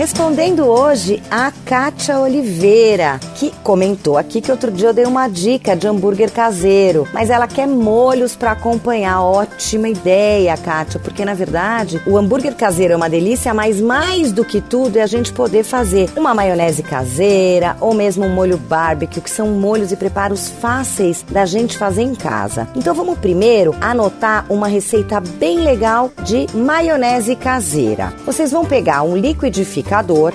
Respondendo hoje a Kátia Oliveira, que comentou aqui que outro dia eu dei uma dica de hambúrguer caseiro, mas ela quer molhos para acompanhar. Ótima ideia, Kátia, porque na verdade o hambúrguer caseiro é uma delícia, mas mais do que tudo é a gente poder fazer uma maionese caseira ou mesmo um molho barbecue, que são molhos e preparos fáceis da gente fazer em casa. Então vamos primeiro anotar uma receita bem legal de maionese caseira. Vocês vão pegar um liquidificador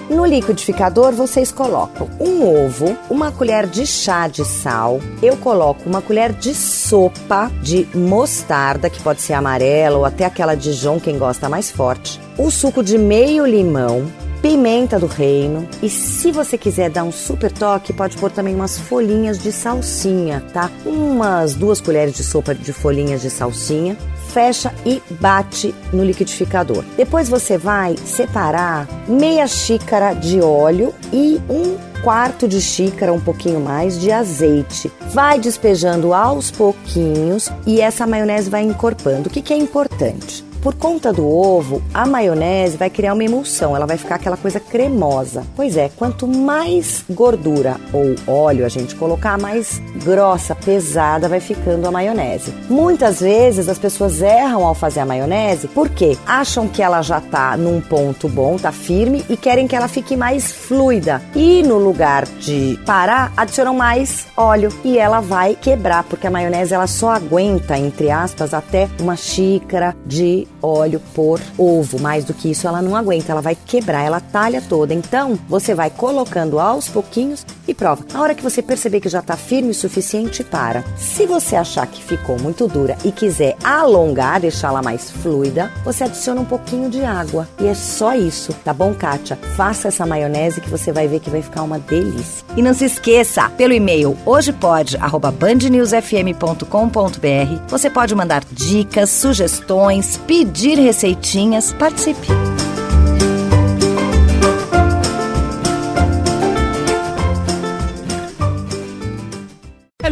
no liquidificador vocês colocam um ovo, uma colher de chá de sal, eu coloco uma colher de sopa de mostarda, que pode ser amarela ou até aquela Dijon, quem gosta mais forte, o suco de meio limão, pimenta do reino e se você quiser dar um super toque, pode pôr também umas folhinhas de salsinha, tá? Umas duas colheres de sopa de folhinhas de salsinha, fecha e bate no liquidificador. Depois você vai separar meia xícara de óleo e um quarto de xícara, um pouquinho mais, de azeite. Vai despejando aos pouquinhos e essa maionese vai encorpando. O que, que é importante? Por conta do ovo, a maionese vai criar uma emulsão, ela vai ficar aquela coisa cremosa. Pois é, quanto mais gordura ou óleo a gente colocar, mais grossa, pesada vai ficando a maionese. Muitas vezes as pessoas erram ao fazer a maionese porque acham que ela já tá num ponto bom, tá firme e querem que ela fique mais fluida. E no lugar de parar, adicionam mais óleo e ela vai quebrar, porque a maionese ela só aguenta, entre aspas, até uma xícara de óleo por ovo. Mais do que isso, ela não aguenta, ela vai quebrar, ela talha toda. Então, você vai colocando aos pouquinhos e prova. A hora que você perceber que já está firme o suficiente, para. Se você achar que ficou muito dura e quiser alongar, deixá-la mais fluida, você adiciona um pouquinho de água. E é só isso, tá bom, Kátia? Faça essa maionese que você vai ver que vai ficar uma delícia. E não se esqueça, pelo e-mail hojepod@bandnewsfm.com.br, você pode mandar dicas, sugestões, pedir receitinhas, participe.